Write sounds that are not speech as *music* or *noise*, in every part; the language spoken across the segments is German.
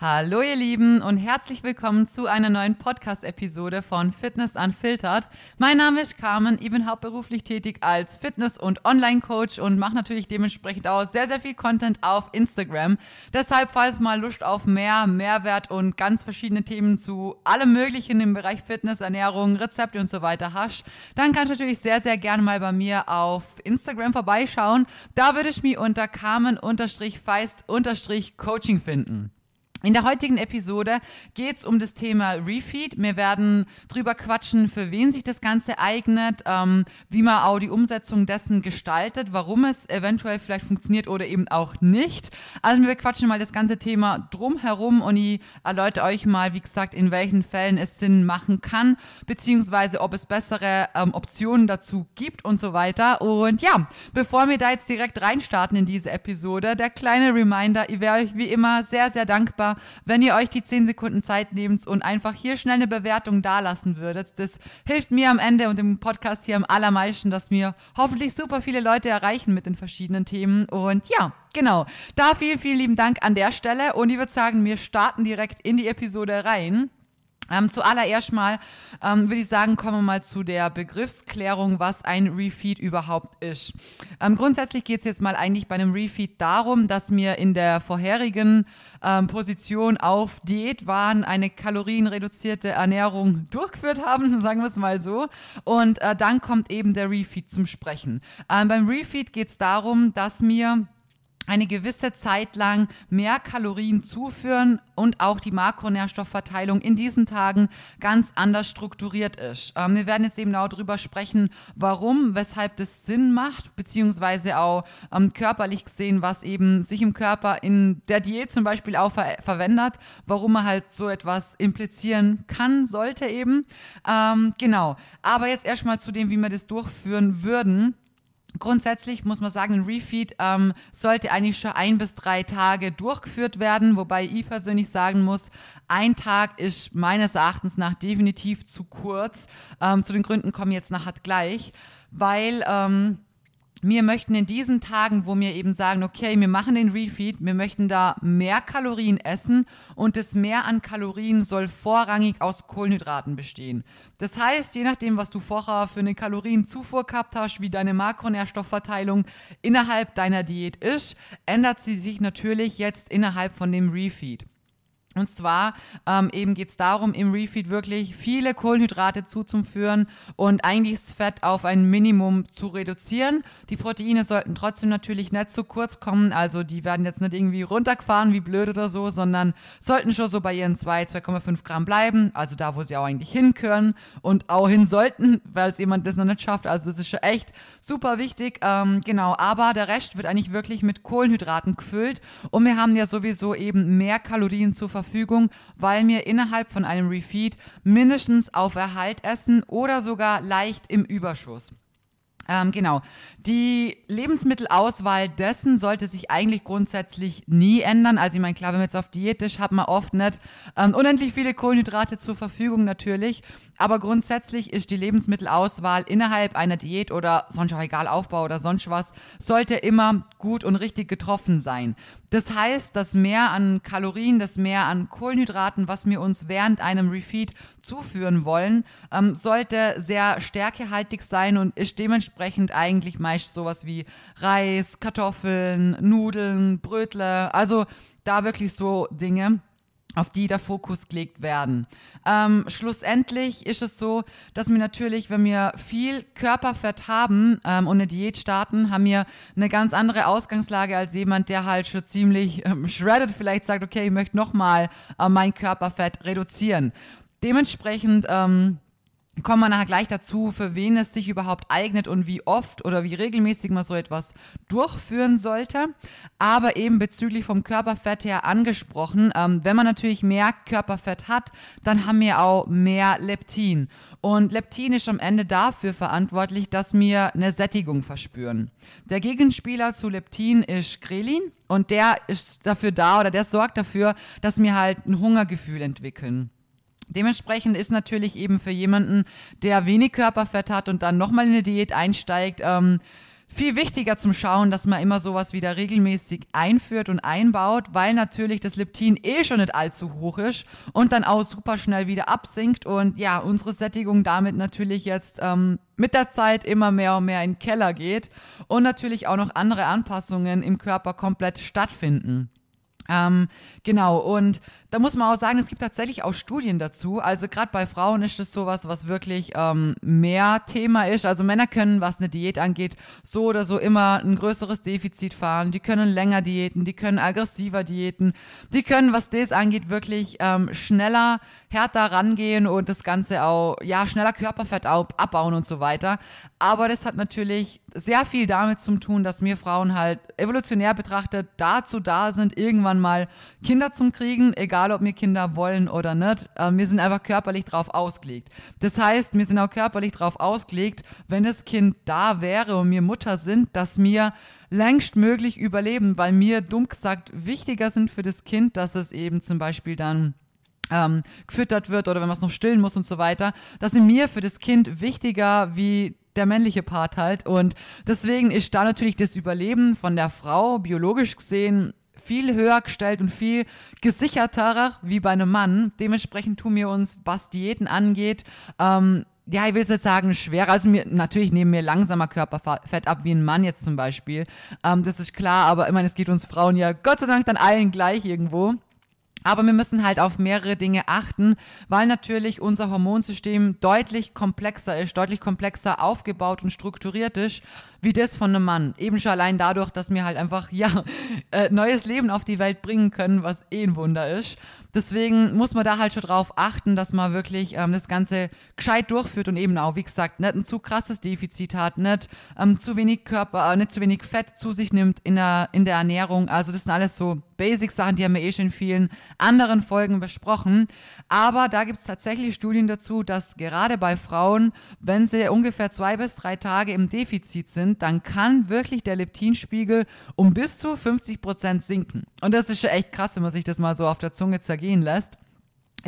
Hallo ihr Lieben und herzlich willkommen zu einer neuen Podcast-Episode von Fitness Unfiltered. Mein Name ist Carmen, ich bin hauptberuflich tätig als Fitness- und Online-Coach und mache natürlich dementsprechend auch sehr, sehr viel Content auf Instagram. Deshalb, falls mal Lust auf mehr Mehrwert und ganz verschiedene Themen zu allem Möglichen im Bereich Fitness, Ernährung, Rezepte und so weiter hast, dann kannst du natürlich sehr, sehr gerne mal bei mir auf Instagram vorbeischauen. Da würde ich mich unter Carmen-Feist-Coaching finden. In der heutigen Episode geht es um das Thema Refeed. Wir werden drüber quatschen, für wen sich das Ganze eignet, ähm, wie man auch die Umsetzung dessen gestaltet, warum es eventuell vielleicht funktioniert oder eben auch nicht. Also wir quatschen mal das ganze Thema drumherum und ich erläutere euch mal, wie gesagt, in welchen Fällen es Sinn machen kann, beziehungsweise ob es bessere ähm, Optionen dazu gibt und so weiter. Und ja, bevor wir da jetzt direkt reinstarten in diese Episode, der kleine Reminder, ich wäre euch wie immer sehr, sehr dankbar, dankbar, wenn ihr euch die 10 Sekunden Zeit nehmt und einfach hier schnell eine Bewertung dalassen würdet. Das hilft mir am Ende und im Podcast hier am allermeisten, dass wir hoffentlich super viele Leute erreichen mit den verschiedenen Themen. Und ja, genau. Da vielen, vielen lieben Dank an der Stelle. Und ich würde sagen, wir starten direkt in die Episode rein. Ähm, zuallererst mal ähm, würde ich sagen, kommen wir mal zu der Begriffsklärung, was ein Refeed überhaupt ist. Ähm, grundsätzlich geht es jetzt mal eigentlich bei einem Refeed darum, dass wir in der vorherigen ähm, Position auf Diät waren, eine kalorienreduzierte Ernährung *laughs* durchgeführt haben, *laughs* sagen wir es mal so. Und äh, dann kommt eben der Refeed zum Sprechen. Ähm, beim Refeed geht es darum, dass wir eine gewisse Zeit lang mehr Kalorien zuführen und auch die Makronährstoffverteilung in diesen Tagen ganz anders strukturiert ist. Ähm, wir werden jetzt eben auch darüber sprechen, warum, weshalb das Sinn macht, beziehungsweise auch ähm, körperlich gesehen, was eben sich im Körper in der Diät zum Beispiel auch ver verwendet, warum man halt so etwas implizieren kann, sollte eben. Ähm, genau. Aber jetzt erstmal zu dem, wie wir das durchführen würden. Grundsätzlich muss man sagen, ein Refeed ähm, sollte eigentlich schon ein bis drei Tage durchgeführt werden, wobei ich persönlich sagen muss, ein Tag ist meines Erachtens nach definitiv zu kurz. Ähm, zu den Gründen kommen jetzt nachher gleich, weil ähm, wir möchten in diesen Tagen, wo wir eben sagen, okay, wir machen den Refeed, wir möchten da mehr Kalorien essen und das Mehr an Kalorien soll vorrangig aus Kohlenhydraten bestehen. Das heißt, je nachdem, was du vorher für eine Kalorienzufuhr gehabt hast, wie deine Makronährstoffverteilung innerhalb deiner Diät ist, ändert sie sich natürlich jetzt innerhalb von dem Refeed. Und zwar ähm, eben geht es darum, im Refeed wirklich viele Kohlenhydrate zuzuführen und eigentlich das Fett auf ein Minimum zu reduzieren. Die Proteine sollten trotzdem natürlich nicht zu kurz kommen, also die werden jetzt nicht irgendwie runtergefahren wie blöd oder so, sondern sollten schon so bei ihren 2, 2,5 Gramm bleiben, also da, wo sie auch eigentlich hin können und auch hin sollten, weil es jemand das noch nicht schafft. Also das ist schon echt super wichtig. Ähm, genau, aber der Rest wird eigentlich wirklich mit Kohlenhydraten gefüllt und wir haben ja sowieso eben mehr Kalorien zur Verfügung Verfügung, weil wir innerhalb von einem Refeed mindestens auf Erhalt essen oder sogar leicht im Überschuss. Ähm, genau. Die Lebensmittelauswahl dessen sollte sich eigentlich grundsätzlich nie ändern. Also ich meine, klar, wenn man jetzt auf Diät ist, hat man oft nicht ähm, unendlich viele Kohlenhydrate zur Verfügung natürlich. Aber grundsätzlich ist die Lebensmittelauswahl innerhalb einer Diät oder sonst auch egal Aufbau oder sonst was, sollte immer gut und richtig getroffen sein. Das heißt, das Mehr an Kalorien, das Mehr an Kohlenhydraten, was wir uns während einem Refeed zuführen wollen, ähm, sollte sehr stärkehaltig sein und ist dementsprechend eigentlich meist sowas wie Reis, Kartoffeln, Nudeln, Brötle, also da wirklich so Dinge auf die der Fokus gelegt werden. Ähm, schlussendlich ist es so, dass wir natürlich, wenn wir viel Körperfett haben ähm, und eine Diät starten, haben wir eine ganz andere Ausgangslage als jemand, der halt schon ziemlich ähm, shredded vielleicht sagt, okay, ich möchte nochmal äh, mein Körperfett reduzieren. Dementsprechend ähm, kommen wir nachher gleich dazu, für wen es sich überhaupt eignet und wie oft oder wie regelmäßig man so etwas durchführen sollte. Aber eben bezüglich vom Körperfett her angesprochen, ähm, wenn man natürlich mehr Körperfett hat, dann haben wir auch mehr Leptin. Und Leptin ist am Ende dafür verantwortlich, dass wir eine Sättigung verspüren. Der Gegenspieler zu Leptin ist Grelin und der ist dafür da oder der sorgt dafür, dass wir halt ein Hungergefühl entwickeln. Dementsprechend ist natürlich eben für jemanden, der wenig Körperfett hat und dann nochmal in eine Diät einsteigt, ähm, viel wichtiger zum Schauen, dass man immer sowas wieder regelmäßig einführt und einbaut, weil natürlich das Leptin eh schon nicht allzu hoch ist und dann auch super schnell wieder absinkt und ja, unsere Sättigung damit natürlich jetzt ähm, mit der Zeit immer mehr und mehr in den Keller geht und natürlich auch noch andere Anpassungen im Körper komplett stattfinden. Ähm, genau, und da muss man auch sagen, es gibt tatsächlich auch Studien dazu. Also gerade bei Frauen ist das sowas, was wirklich ähm, mehr Thema ist. Also Männer können, was eine Diät angeht, so oder so immer ein größeres Defizit fahren. Die können länger diäten, die können aggressiver diäten, die können, was das angeht, wirklich ähm, schneller, härter rangehen und das Ganze auch, ja, schneller Körperfett abbauen und so weiter. Aber das hat natürlich sehr viel damit zu tun, dass wir Frauen halt evolutionär betrachtet dazu da sind, irgendwann mal Kinder zu kriegen, egal ob wir Kinder wollen oder nicht. Äh, wir sind einfach körperlich drauf ausgelegt. Das heißt, wir sind auch körperlich drauf ausgelegt, wenn das Kind da wäre und wir Mutter sind, dass wir längst möglich überleben, weil mir dumm gesagt wichtiger sind für das Kind, dass es eben zum Beispiel dann ähm, gefüttert wird oder wenn man es noch stillen muss und so weiter. Das sind mir für das Kind wichtiger wie der männliche Part halt. Und deswegen ist da natürlich das Überleben von der Frau biologisch gesehen viel höher gestellt und viel gesicherter wie bei einem Mann. Dementsprechend tun wir uns, was Diäten angeht, ähm, ja, ich will jetzt sagen, schwerer. Also mir, natürlich nehmen wir langsamer Körperfett ab, wie ein Mann jetzt zum Beispiel. Ähm, das ist klar, aber ich meine, es geht uns Frauen ja Gott sei Dank dann allen gleich irgendwo. Aber wir müssen halt auf mehrere Dinge achten, weil natürlich unser Hormonsystem deutlich komplexer ist, deutlich komplexer aufgebaut und strukturiert ist, wie das von einem Mann. Eben schon allein dadurch, dass wir halt einfach, *laughs* ja, äh, neues Leben auf die Welt bringen können, was eh ein Wunder ist. Deswegen muss man da halt schon drauf achten, dass man wirklich ähm, das Ganze gescheit durchführt und eben auch, wie gesagt, nicht ein zu krasses Defizit hat, nicht ähm, zu wenig Körper, äh, nicht zu wenig Fett zu sich nimmt in der, in der Ernährung. Also das sind alles so Basic-Sachen, die haben wir eh schon in vielen anderen Folgen besprochen. Aber da gibt es tatsächlich Studien dazu, dass gerade bei Frauen, wenn sie ungefähr zwei bis drei Tage im Defizit sind, dann kann wirklich der Leptinspiegel um bis zu 50 Prozent sinken. Und das ist schon echt krass, wenn man sich das mal so auf der Zunge zergehen lässt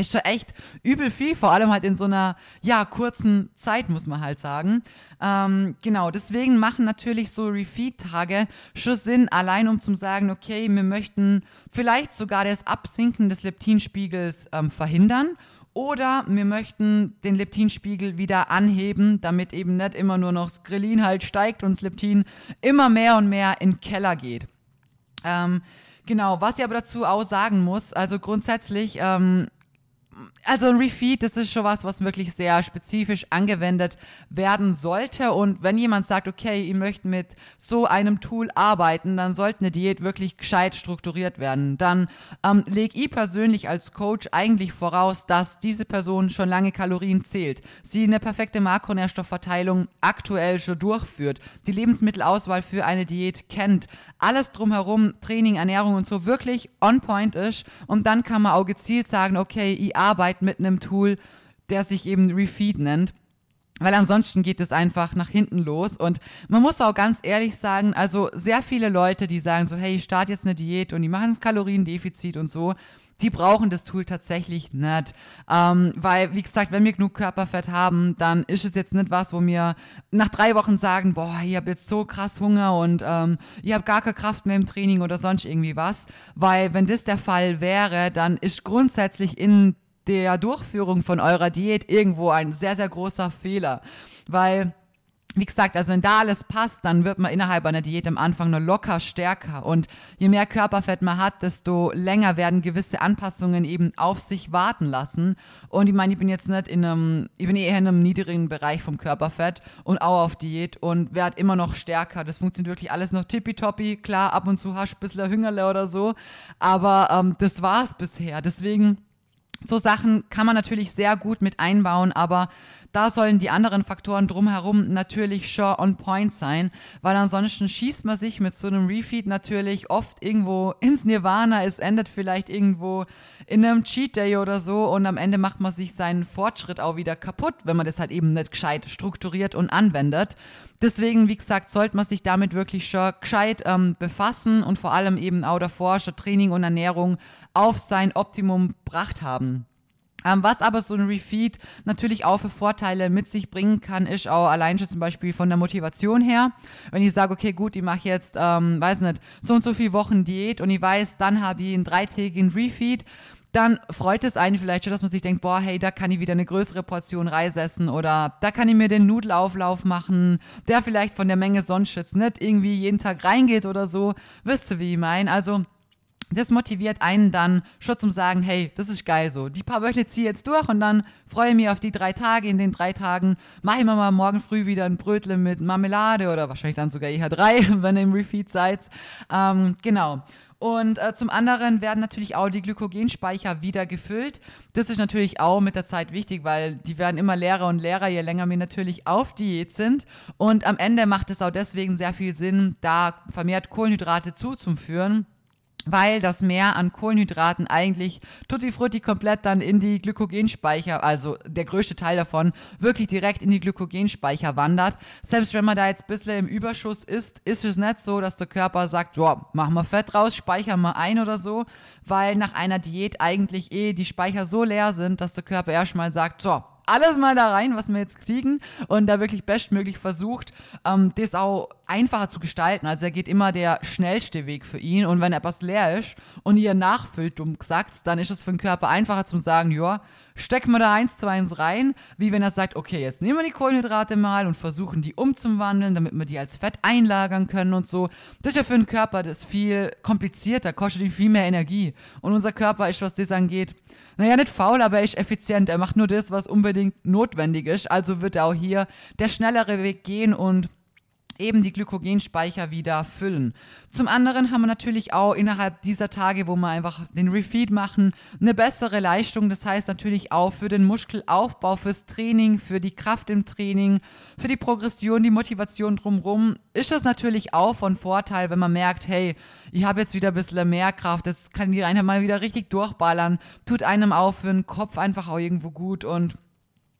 ist schon echt übel viel, vor allem halt in so einer, ja, kurzen Zeit, muss man halt sagen. Ähm, genau, deswegen machen natürlich so Refeed-Tage schon Sinn, allein um zu sagen, okay, wir möchten vielleicht sogar das Absinken des Leptinspiegels ähm, verhindern oder wir möchten den Leptinspiegel wieder anheben, damit eben nicht immer nur noch das Grelin halt steigt und das Leptin immer mehr und mehr in den Keller geht. Ähm, genau, was ich aber dazu auch sagen muss, also grundsätzlich ähm, also ein Refeed, das ist schon was, was wirklich sehr spezifisch angewendet werden sollte. Und wenn jemand sagt, okay, ihr möchtet mit so einem Tool arbeiten, dann sollte eine Diät wirklich gescheit strukturiert werden. Dann ähm, lege ich persönlich als Coach eigentlich voraus, dass diese Person schon lange Kalorien zählt, sie eine perfekte Makronährstoffverteilung aktuell schon durchführt, die Lebensmittelauswahl für eine Diät kennt, alles drumherum, Training, Ernährung und so wirklich on point ist. Und dann kann man auch gezielt sagen, okay, ich arbeite mit einem Tool, der sich eben Refeed nennt. Weil ansonsten geht es einfach nach hinten los. Und man muss auch ganz ehrlich sagen, also sehr viele Leute, die sagen so, hey, ich starte jetzt eine Diät und die machen das Kaloriendefizit und so, die brauchen das Tool tatsächlich nicht. Ähm, weil, wie gesagt, wenn wir genug Körperfett haben, dann ist es jetzt nicht was, wo wir nach drei Wochen sagen, boah, ich habe jetzt so krass Hunger und ähm, ich habe gar keine Kraft mehr im Training oder sonst irgendwie was. Weil wenn das der Fall wäre, dann ist grundsätzlich in der Durchführung von eurer Diät irgendwo ein sehr, sehr großer Fehler. Weil wie gesagt, also wenn da alles passt, dann wird man innerhalb einer Diät am Anfang nur locker stärker. Und je mehr Körperfett man hat, desto länger werden gewisse Anpassungen eben auf sich warten lassen. Und ich meine, ich bin jetzt nicht in einem, ich bin eher in einem niedrigen Bereich vom Körperfett und auch auf Diät und werde immer noch stärker. Das funktioniert wirklich alles noch tippitoppi. Klar, ab und zu hast du ein bisschen Hüngerle oder so. Aber ähm, das war's bisher. Deswegen, so Sachen kann man natürlich sehr gut mit einbauen, aber da sollen die anderen Faktoren drumherum natürlich schon on point sein, weil ansonsten schießt man sich mit so einem Refeed natürlich oft irgendwo ins Nirvana. Es endet vielleicht irgendwo in einem Cheat Day oder so und am Ende macht man sich seinen Fortschritt auch wieder kaputt, wenn man das halt eben nicht gescheit strukturiert und anwendet. Deswegen, wie gesagt, sollte man sich damit wirklich schon gescheit ähm, befassen und vor allem eben auch davor schon Training und Ernährung auf sein Optimum gebracht haben. Ähm, was aber so ein Refeed natürlich auch für Vorteile mit sich bringen kann, ist auch allein schon zum Beispiel von der Motivation her. Wenn ich sage, okay, gut, ich mache jetzt, ähm, weiß nicht, so und so viele Wochen Diät und ich weiß, dann habe ich einen dreitägigen Refeed, dann freut es einen vielleicht schon, dass man sich denkt, boah, hey, da kann ich wieder eine größere Portion Reis essen oder da kann ich mir den Nudelauflauf machen, der vielleicht von der Menge sonst jetzt nicht irgendwie jeden Tag reingeht oder so. Wisst ihr, wie ich meine? Also, das motiviert einen dann schon zum sagen, hey, das ist geil so. Die paar Wöchel ziehe jetzt durch und dann freue ich mich auf die drei Tage. In den drei Tagen mache ich mir mal morgen früh wieder ein Brötle mit Marmelade oder wahrscheinlich dann sogar eher drei, *laughs* wenn ihr im Refeed seid. Ähm, genau. Und äh, zum anderen werden natürlich auch die Glykogenspeicher wieder gefüllt. Das ist natürlich auch mit der Zeit wichtig, weil die werden immer leerer und leerer, je länger wir natürlich auf Diät sind. Und am Ende macht es auch deswegen sehr viel Sinn, da vermehrt Kohlenhydrate zuzuführen weil das Mehr an Kohlenhydraten eigentlich tutti frutti komplett dann in die Glykogenspeicher, also der größte Teil davon, wirklich direkt in die Glykogenspeicher wandert. Selbst wenn man da jetzt ein bisschen im Überschuss ist, ist es nicht so, dass der Körper sagt, ja, machen wir Fett raus, speichern wir ein oder so, weil nach einer Diät eigentlich eh die Speicher so leer sind, dass der Körper erstmal sagt, so, alles mal da rein, was wir jetzt kriegen und da wirklich bestmöglich versucht, ähm, das auch einfacher zu gestalten. Also er geht immer der schnellste Weg für ihn und wenn etwas leer ist und ihr nachfüllt, dumm gesagt, dann ist es für den Körper einfacher zu sagen, ja, stecken wir da eins zu eins rein, wie wenn er sagt, okay, jetzt nehmen wir die Kohlenhydrate mal und versuchen die umzuwandeln, damit wir die als Fett einlagern können und so. Das ist ja für den Körper das viel komplizierter, kostet ihn viel mehr Energie. Und unser Körper ist, was das angeht, naja, nicht faul, aber er ist effizient. Er macht nur das, was unbedingt notwendig ist. Also wird er auch hier der schnellere Weg gehen und eben die Glykogenspeicher wieder füllen. Zum anderen haben wir natürlich auch innerhalb dieser Tage, wo wir einfach den Refeed machen, eine bessere Leistung. Das heißt natürlich auch für den Muskelaufbau, fürs Training, für die Kraft im Training, für die Progression, die Motivation drumherum. Ist das natürlich auch von Vorteil, wenn man merkt, hey, ich habe jetzt wieder ein bisschen mehr Kraft, das kann die Einheit mal wieder richtig durchballern, tut einem auch für den Kopf einfach auch irgendwo gut und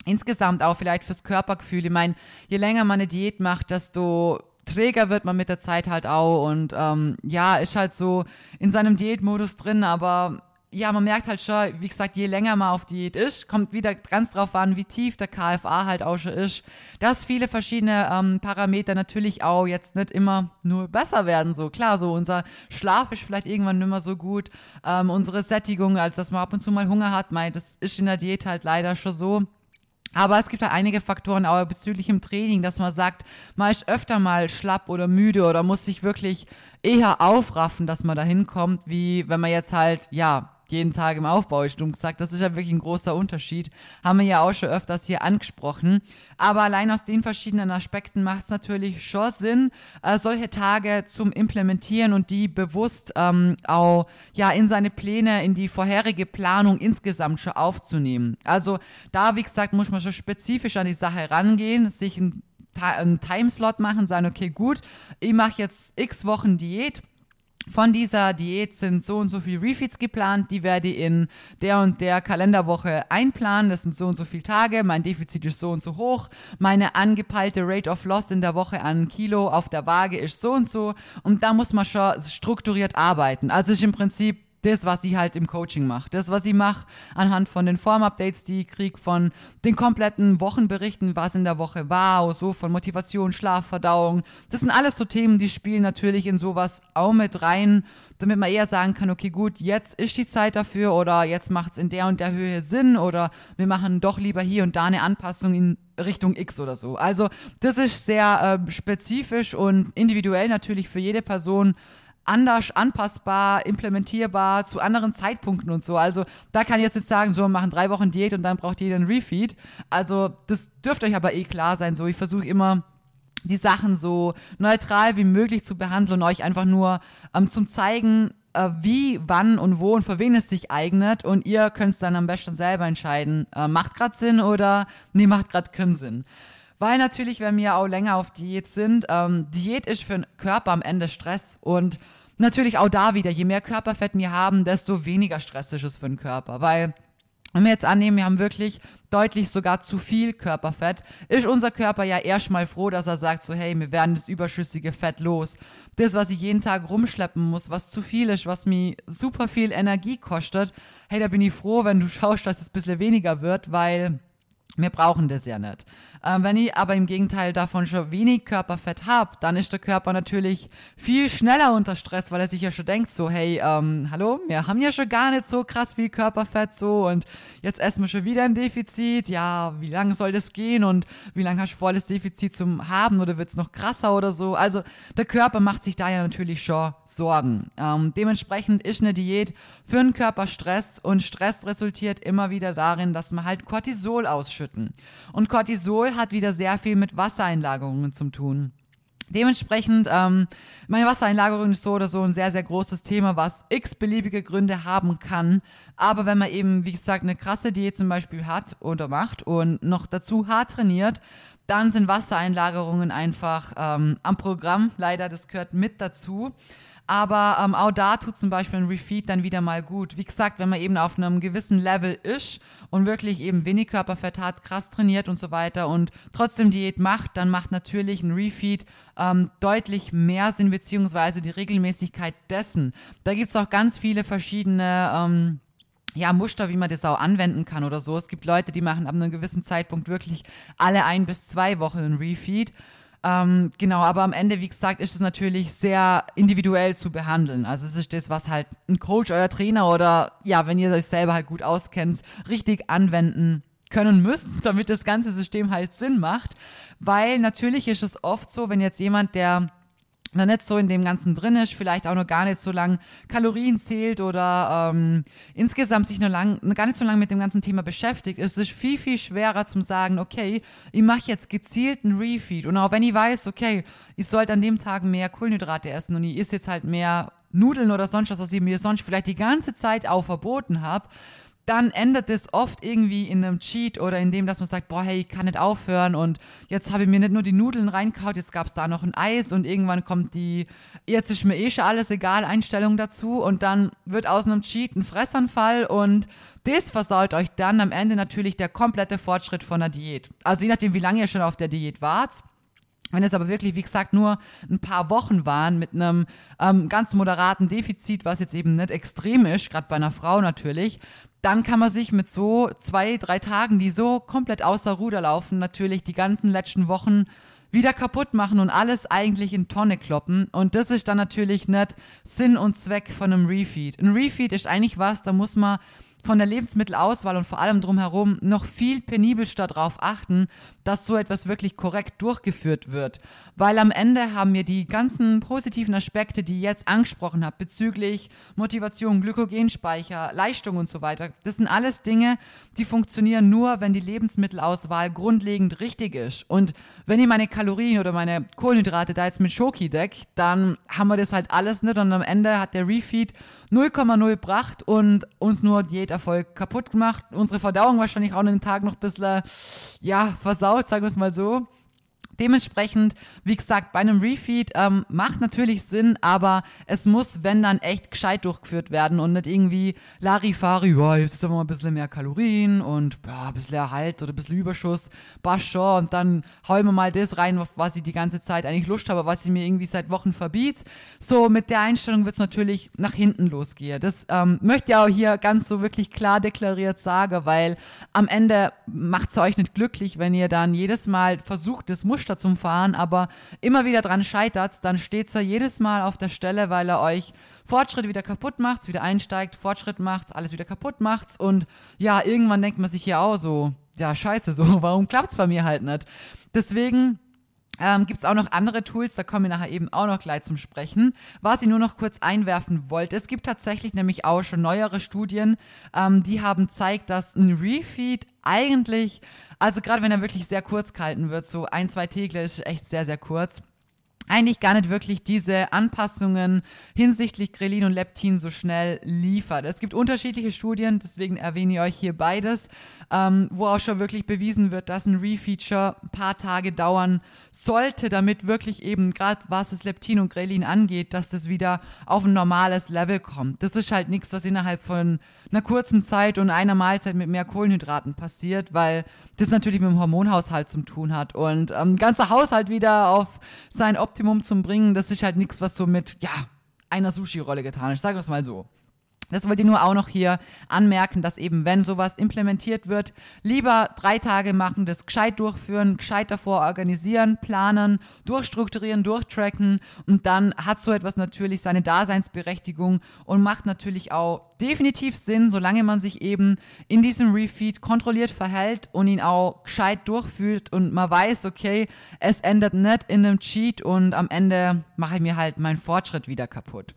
insgesamt auch vielleicht fürs Körpergefühl. Ich meine, je länger man eine Diät macht, desto träger wird man mit der Zeit halt auch und ähm, ja, ist halt so in seinem Diätmodus drin, aber ja, man merkt halt schon, wie gesagt, je länger man auf Diät ist, kommt wieder ganz drauf an, wie tief der KFA halt auch schon ist, dass viele verschiedene ähm, Parameter natürlich auch jetzt nicht immer nur besser werden. So klar, so unser Schlaf ist vielleicht irgendwann nicht mehr so gut, ähm, unsere Sättigung, als dass man ab und zu mal Hunger hat, mein, das ist in der Diät halt leider schon so. Aber es gibt ja einige Faktoren auch bezüglich im Training, dass man sagt, man ist öfter mal schlapp oder müde oder muss sich wirklich eher aufraffen, dass man da hinkommt, wie wenn man jetzt halt, ja, jeden Tag im Aufbau ist, dumm gesagt. Das ist ja wirklich ein großer Unterschied. Haben wir ja auch schon öfters hier angesprochen. Aber allein aus den verschiedenen Aspekten macht es natürlich schon Sinn, äh, solche Tage zum Implementieren und die bewusst ähm, auch ja in seine Pläne, in die vorherige Planung insgesamt schon aufzunehmen. Also da, wie gesagt, muss man schon spezifisch an die Sache rangehen, sich ein einen Timeslot machen, sagen, okay, gut, ich mache jetzt x Wochen Diät, von dieser Diät sind so und so viele Refeeds geplant, die werde ich in der und der Kalenderwoche einplanen. Das sind so und so viele Tage, mein Defizit ist so und so hoch, meine angepeilte Rate of Loss in der Woche an Kilo auf der Waage ist so und so und da muss man schon strukturiert arbeiten. Also ist im Prinzip das, was sie halt im Coaching macht. Das, was sie macht anhand von den Form-Updates, die ich kriege, von den kompletten Wochenberichten, was in der Woche war, so von Motivation, Schlaf, Verdauung. Das sind alles so Themen, die spielen natürlich in sowas auch mit rein, damit man eher sagen kann, okay, gut, jetzt ist die Zeit dafür oder jetzt macht es in der und der Höhe Sinn oder wir machen doch lieber hier und da eine Anpassung in Richtung X oder so. Also das ist sehr äh, spezifisch und individuell natürlich für jede Person anders anpassbar, implementierbar zu anderen Zeitpunkten und so. Also da kann ich jetzt nicht sagen, so wir machen drei Wochen Diät und dann braucht jeder einen Refeed. Also das dürfte euch aber eh klar sein. So, ich versuche immer die Sachen so neutral wie möglich zu behandeln und euch einfach nur ähm, zum zeigen, äh, wie, wann und wo und für wen es sich eignet und ihr könnt es dann am besten selber entscheiden, äh, macht gerade Sinn oder nee, macht gerade keinen Sinn. Weil natürlich, wenn wir auch länger auf Diät sind, ähm, Diät ist für den Körper am Ende Stress und natürlich auch da wieder, je mehr Körperfett wir haben, desto weniger Stress ist es für den Körper, weil wenn wir jetzt annehmen, wir haben wirklich deutlich sogar zu viel Körperfett, ist unser Körper ja erstmal froh, dass er sagt so, hey, wir werden das überschüssige Fett los. Das, was ich jeden Tag rumschleppen muss, was zu viel ist, was mir super viel Energie kostet, hey, da bin ich froh, wenn du *laughs* schaust, dass es ein bisschen weniger wird, weil wir brauchen das ja nicht. Ähm, wenn ich aber im Gegenteil davon schon wenig Körperfett habe, dann ist der Körper natürlich viel schneller unter Stress, weil er sich ja schon denkt, so, hey, ähm, hallo, wir haben ja schon gar nicht so krass viel Körperfett so und jetzt essen wir schon wieder im Defizit. Ja, wie lange soll das gehen und wie lange hast du vor, das Defizit zu haben oder wird es noch krasser oder so? Also der Körper macht sich da ja natürlich schon Sorgen. Ähm, dementsprechend ist eine Diät für den Körper Stress und Stress resultiert immer wieder darin, dass wir halt Cortisol ausschütten. Und Cortisol hat wieder sehr viel mit Wassereinlagerungen zu tun. Dementsprechend, ähm, meine Wassereinlagerung ist so oder so ein sehr, sehr großes Thema, was x beliebige Gründe haben kann. Aber wenn man eben, wie gesagt, eine krasse Diät zum Beispiel hat oder macht und noch dazu hart trainiert, dann sind Wassereinlagerungen einfach ähm, am Programm. Leider, das gehört mit dazu. Aber ähm, auch da tut zum Beispiel ein Refeed dann wieder mal gut. Wie gesagt, wenn man eben auf einem gewissen Level ist und wirklich eben wenig Körperfett hat, krass trainiert und so weiter und trotzdem Diät macht, dann macht natürlich ein Refeed ähm, deutlich mehr Sinn, beziehungsweise die Regelmäßigkeit dessen. Da gibt es auch ganz viele verschiedene ähm, ja, Muster, wie man das auch anwenden kann oder so. Es gibt Leute, die machen ab einem gewissen Zeitpunkt wirklich alle ein bis zwei Wochen ein Refeed. Ähm, genau, aber am Ende, wie gesagt, ist es natürlich sehr individuell zu behandeln. Also es ist das, was halt ein Coach, euer Trainer oder ja, wenn ihr euch selber halt gut auskennt, richtig anwenden können müsst, *laughs* damit das ganze System halt Sinn macht. Weil natürlich ist es oft so, wenn jetzt jemand, der noch nicht so in dem Ganzen drin ist, vielleicht auch noch gar nicht so lang Kalorien zählt oder ähm, insgesamt sich noch lang, gar nicht so lange mit dem ganzen Thema beschäftigt, ist es viel, viel schwerer zum sagen, okay, ich mache jetzt gezielt einen Refeed. Und auch wenn ich weiß, okay, ich sollte an dem Tag mehr Kohlenhydrate essen und ich esse jetzt halt mehr Nudeln oder sonst was, was ich mir sonst vielleicht die ganze Zeit auch verboten habe, dann endet es oft irgendwie in einem Cheat oder in dem, dass man sagt, boah, hey, ich kann nicht aufhören und jetzt habe ich mir nicht nur die Nudeln reinkaut, jetzt gab es da noch ein Eis und irgendwann kommt die, jetzt ist mir eh schon alles egal, Einstellung dazu und dann wird aus einem Cheat ein Fressanfall und das versaut euch dann am Ende natürlich der komplette Fortschritt von der Diät. Also je nachdem, wie lange ihr schon auf der Diät wart, wenn es aber wirklich, wie gesagt, nur ein paar Wochen waren mit einem ähm, ganz moderaten Defizit, was jetzt eben nicht extrem ist, gerade bei einer Frau natürlich, dann kann man sich mit so zwei, drei Tagen, die so komplett außer Ruder laufen, natürlich die ganzen letzten Wochen wieder kaputt machen und alles eigentlich in Tonne kloppen. Und das ist dann natürlich nicht Sinn und Zweck von einem Refeed. Ein Refeed ist eigentlich was, da muss man von der Lebensmittelauswahl und vor allem drumherum noch viel penibelster darauf achten, dass so etwas wirklich korrekt durchgeführt wird. Weil am Ende haben wir die ganzen positiven Aspekte, die ich jetzt angesprochen habe, bezüglich Motivation, Glykogenspeicher, Leistung und so weiter. Das sind alles Dinge, die funktionieren nur, wenn die Lebensmittelauswahl grundlegend richtig ist. Und wenn ich meine Kalorien oder meine Kohlenhydrate da jetzt mit Schoki deck, dann haben wir das halt alles nicht und am Ende hat der Refeed 0,0 gebracht und uns nur Diäterfolg kaputt gemacht. Unsere Verdauung wahrscheinlich auch an den Tag noch ein bisschen, ja, versaut versaut, sagen wir es mal so. Dementsprechend, wie gesagt, bei einem Refeed ähm, macht natürlich Sinn, aber es muss, wenn dann echt gescheit durchgeführt werden und nicht irgendwie Larifari, ja, jetzt ist mal ein bisschen mehr Kalorien und ja, ein bisschen Erhalt oder ein bisschen Überschuss, passt und dann hauen wir mal das rein, was ich die ganze Zeit eigentlich Lust habe, was ich mir irgendwie seit Wochen verbiet. So, mit der Einstellung wird es natürlich nach hinten losgehen. Das ähm, möchte ich auch hier ganz so wirklich klar deklariert sagen, weil am Ende macht es euch nicht glücklich, wenn ihr dann jedes Mal versucht, das Muster Muster zum Fahren, aber immer wieder dran scheitert, dann steht er jedes Mal auf der Stelle, weil er euch Fortschritt wieder kaputt macht, wieder einsteigt, Fortschritt macht, alles wieder kaputt macht und ja, irgendwann denkt man sich ja auch so, ja, scheiße, so, *laughs* warum klappt es bei mir halt nicht? Deswegen ähm, Gibt es auch noch andere Tools, da kommen wir nachher eben auch noch gleich zum Sprechen. Was ich nur noch kurz einwerfen wollte, es gibt tatsächlich nämlich auch schon neuere Studien, ähm, die haben zeigt, dass ein Refeed eigentlich also gerade wenn er wirklich sehr kurz gehalten wird, so ein, zwei Tegel ist echt sehr, sehr kurz. Eigentlich gar nicht wirklich diese Anpassungen hinsichtlich Grelin und Leptin so schnell liefert. Es gibt unterschiedliche Studien, deswegen erwähne ich euch hier beides, ähm, wo auch schon wirklich bewiesen wird, dass ein Refeature ein paar Tage dauern sollte, damit wirklich eben gerade was das Leptin und Grelin angeht, dass das wieder auf ein normales Level kommt. Das ist halt nichts, was innerhalb von einer kurzen Zeit und einer Mahlzeit mit mehr Kohlenhydraten passiert, weil das natürlich mit dem Hormonhaushalt zu tun hat und ähm, ganzer Haushalt wieder auf sein Optimum zu bringen, das ist halt nichts, was so mit, ja, einer Sushi-Rolle getan ist. Wir es mal so. Das wollte ich nur auch noch hier anmerken, dass eben, wenn sowas implementiert wird, lieber drei Tage machen, das gescheit durchführen, gescheit davor organisieren, planen, durchstrukturieren, durchtracken und dann hat so etwas natürlich seine Daseinsberechtigung und macht natürlich auch definitiv Sinn, solange man sich eben in diesem Refeed kontrolliert verhält und ihn auch gescheit durchführt und man weiß, okay, es endet nicht in einem Cheat und am Ende mache ich mir halt meinen Fortschritt wieder kaputt.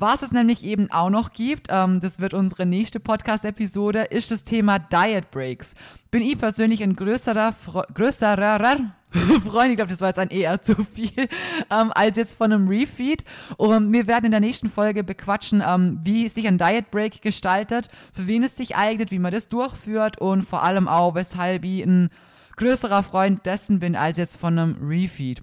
Was es nämlich eben auch noch gibt, ähm, das wird unsere nächste Podcast-Episode, ist das Thema Diet Breaks. Bin ich persönlich ein größerer, größerer *laughs* Freund, ich glaube, das war jetzt ein eher zu viel, ähm, als jetzt von einem Refeed. Und wir werden in der nächsten Folge bequatschen, ähm, wie sich ein Diet Break gestaltet, für wen es sich eignet, wie man das durchführt und vor allem auch, weshalb ich ein größerer Freund dessen bin, als jetzt von einem Refeed.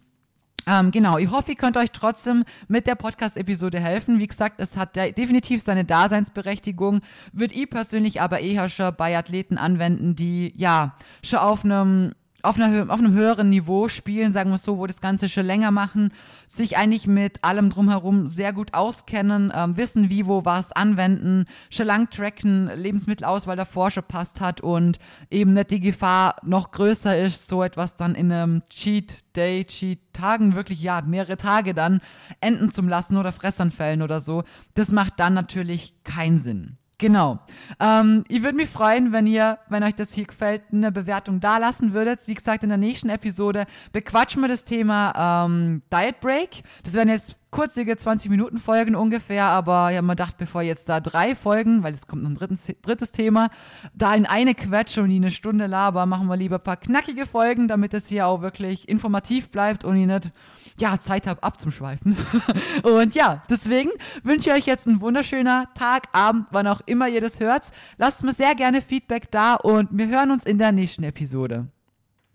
Ähm, genau, ich hoffe, ihr könnt euch trotzdem mit der Podcast-Episode helfen. Wie gesagt, es hat definitiv seine Daseinsberechtigung, würde ich persönlich aber eher schon bei Athleten anwenden, die ja schon auf einem auf, einer, auf einem höheren Niveau spielen, sagen wir es so, wo das Ganze schon länger machen, sich eigentlich mit allem drumherum sehr gut auskennen, ähm, wissen, wie, wo, was anwenden, schon lang tracken, Lebensmittelauswahl davor schon passt hat und eben nicht die Gefahr noch größer ist, so etwas dann in einem Cheat Day, Cheat Tagen, wirklich ja, mehrere Tage dann enden zu lassen oder Fressanfällen oder so. Das macht dann natürlich keinen Sinn. Genau. Ähm, ich würde mich freuen, wenn ihr, wenn euch das hier gefällt, eine Bewertung da lassen würdet. Wie gesagt, in der nächsten Episode bequatschen wir das Thema ähm, Diet Break. Das werden jetzt kurzige 20-Minuten-Folgen ungefähr, aber habe mir gedacht, bevor jetzt da drei Folgen, weil es kommt noch ein drittes, drittes Thema, da in eine Quetsche und die eine Stunde laber, machen wir lieber ein paar knackige Folgen, damit es hier auch wirklich informativ bleibt und ich nicht ja, Zeit habe abzuschweifen. *laughs* und ja, deswegen wünsche ich euch jetzt einen wunderschöner Tag, Abend, wann auch immer ihr das hört. Lasst mir sehr gerne Feedback da und wir hören uns in der nächsten Episode.